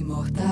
imortal,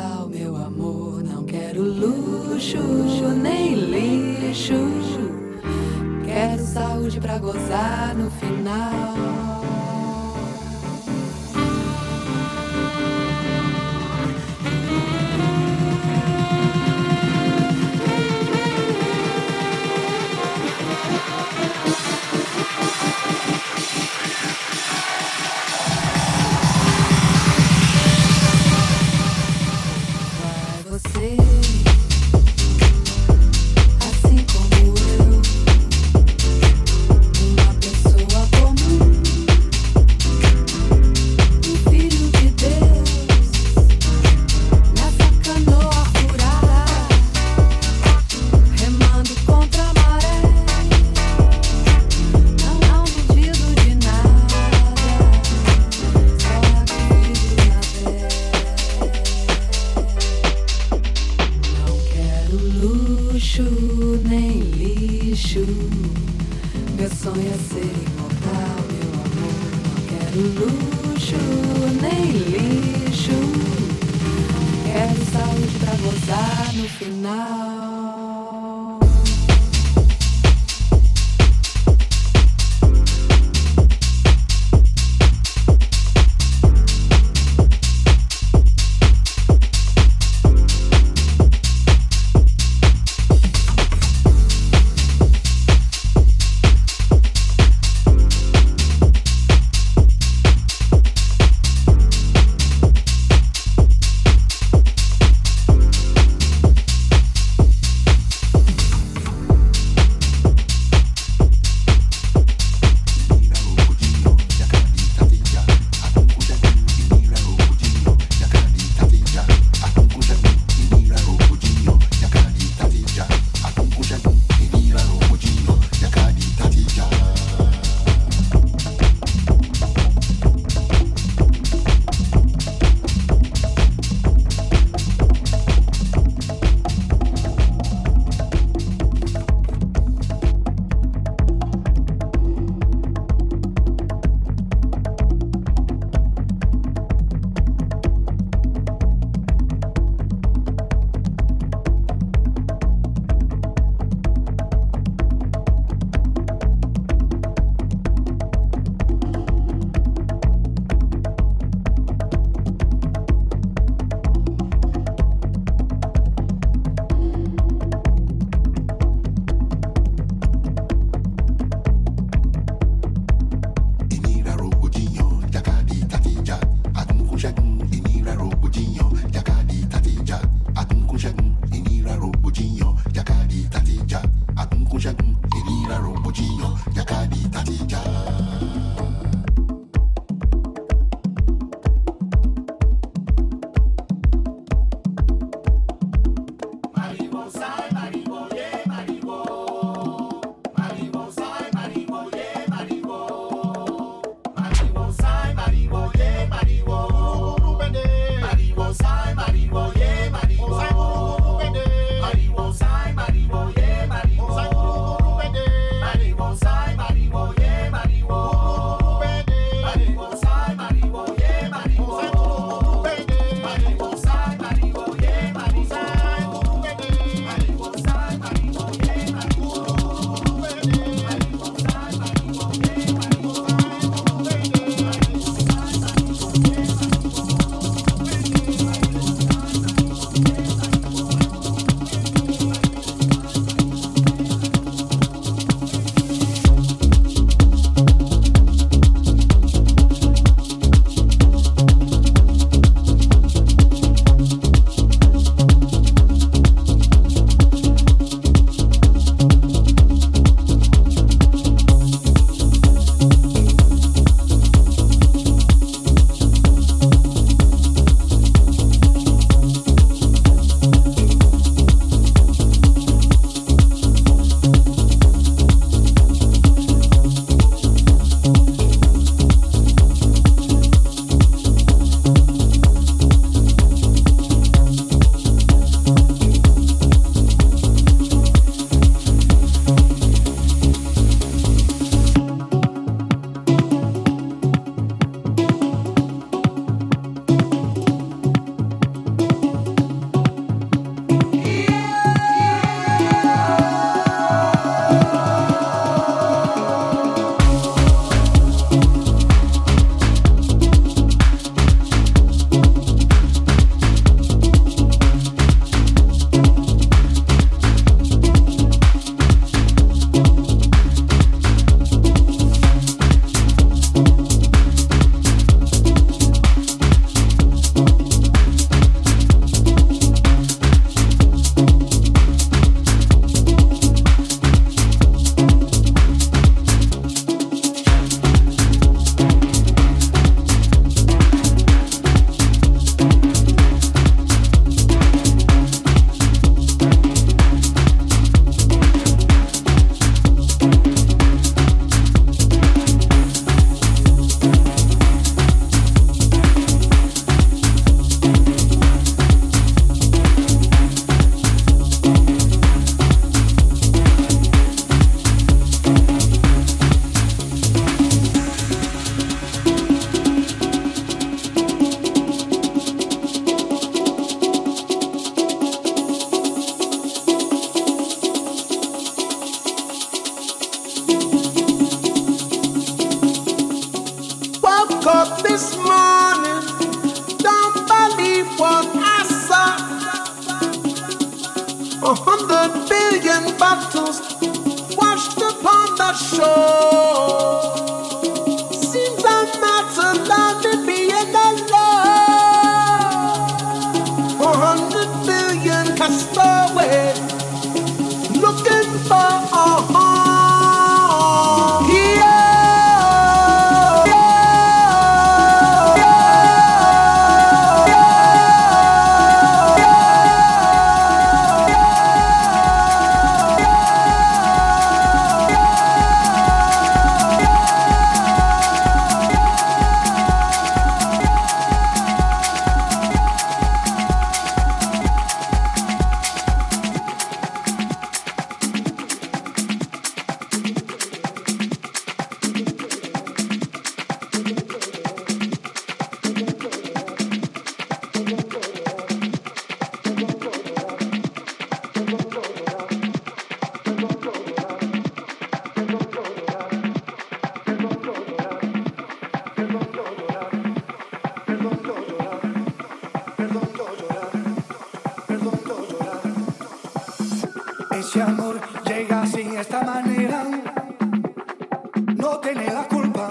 no tiene la culpa.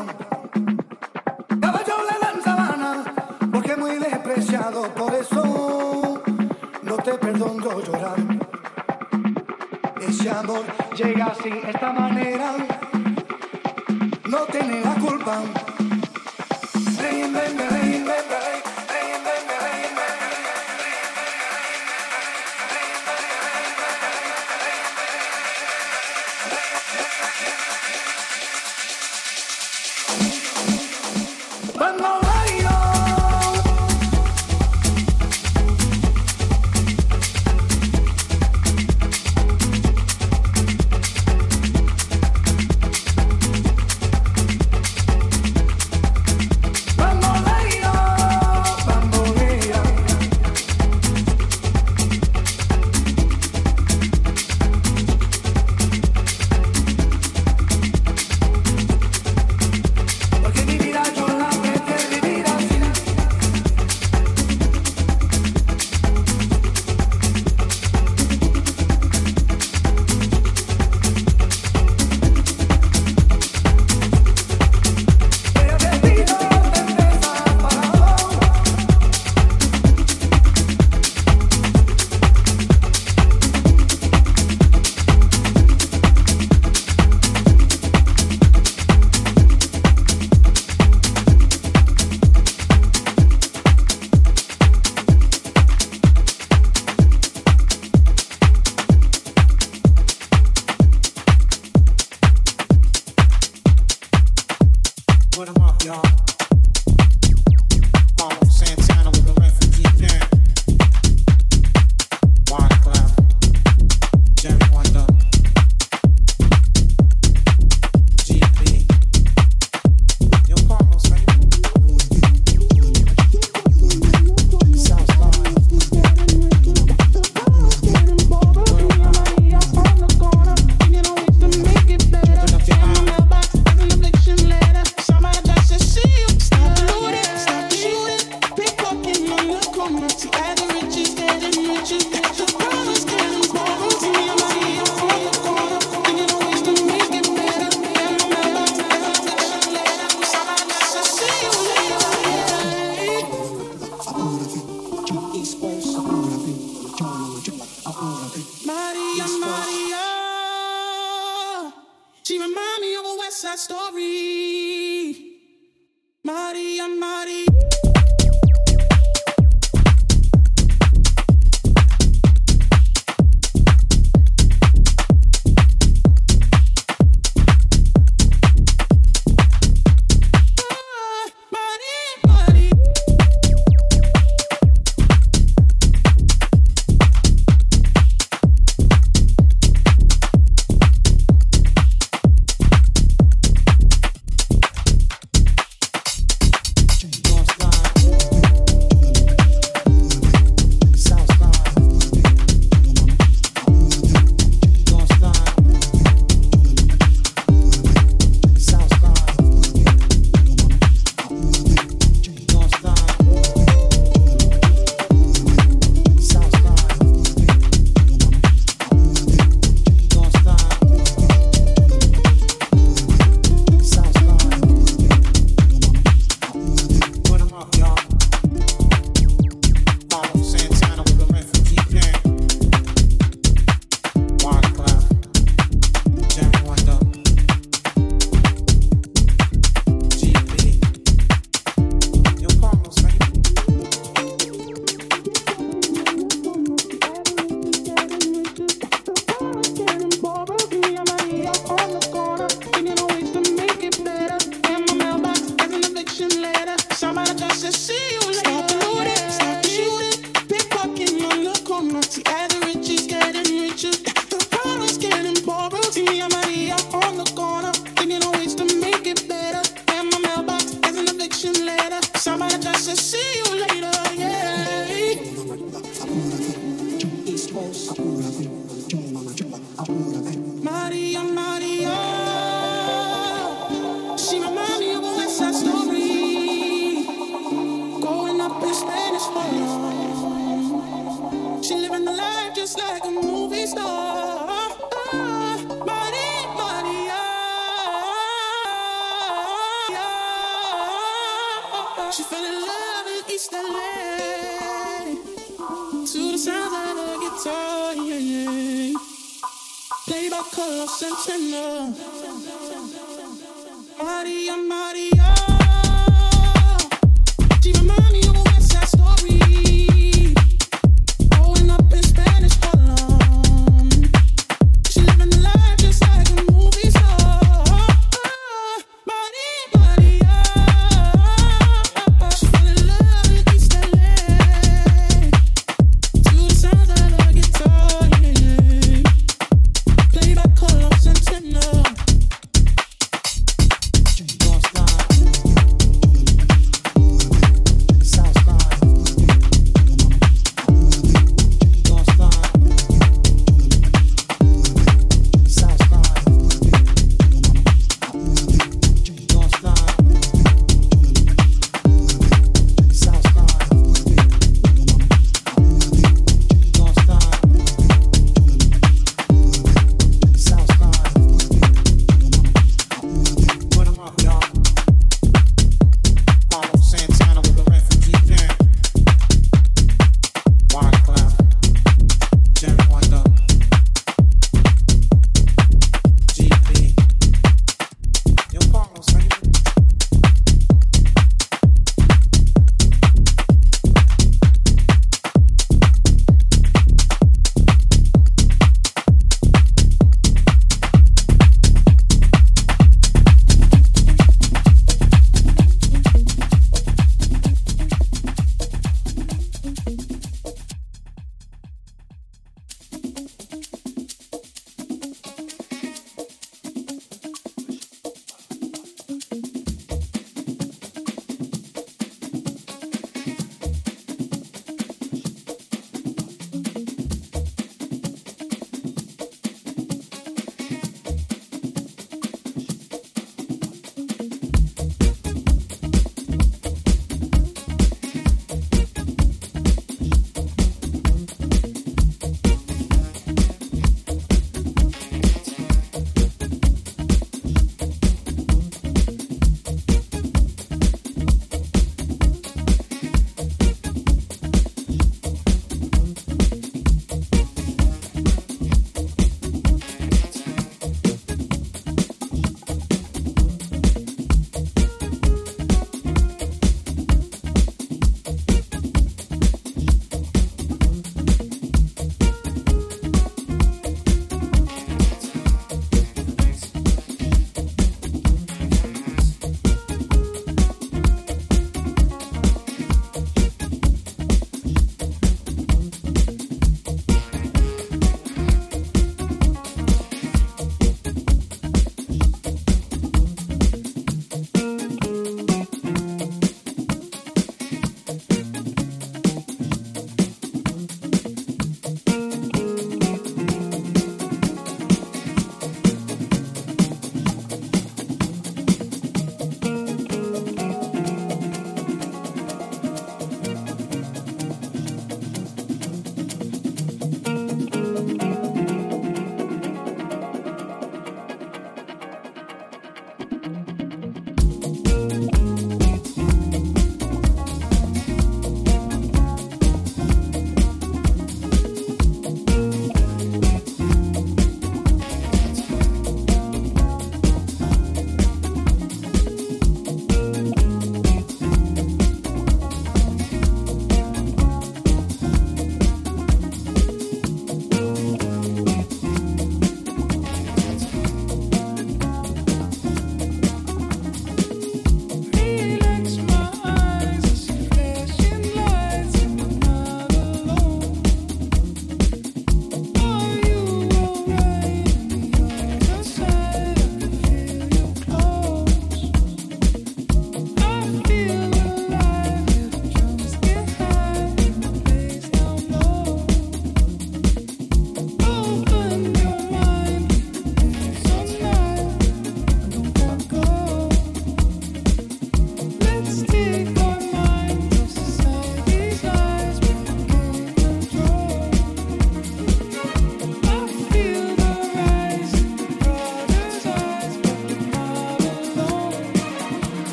Caballo le dan sabana, porque es muy despreciado, por eso no te perdono llorar. Ese amor llega así, esta manera, no tiene la culpa. Rey, rey, rey,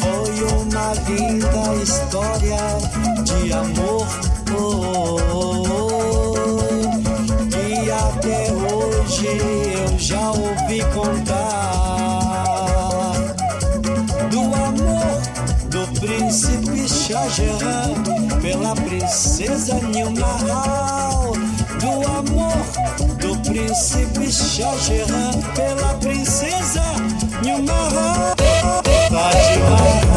foi uma linda história de amor. Oh, oh, oh, e até hoje eu já ouvi contar do amor do príncipe Shah Jahan pela princesa Nilmahal. Do amor do príncipe Shah Jahan pela princesa Nilmahal. Taj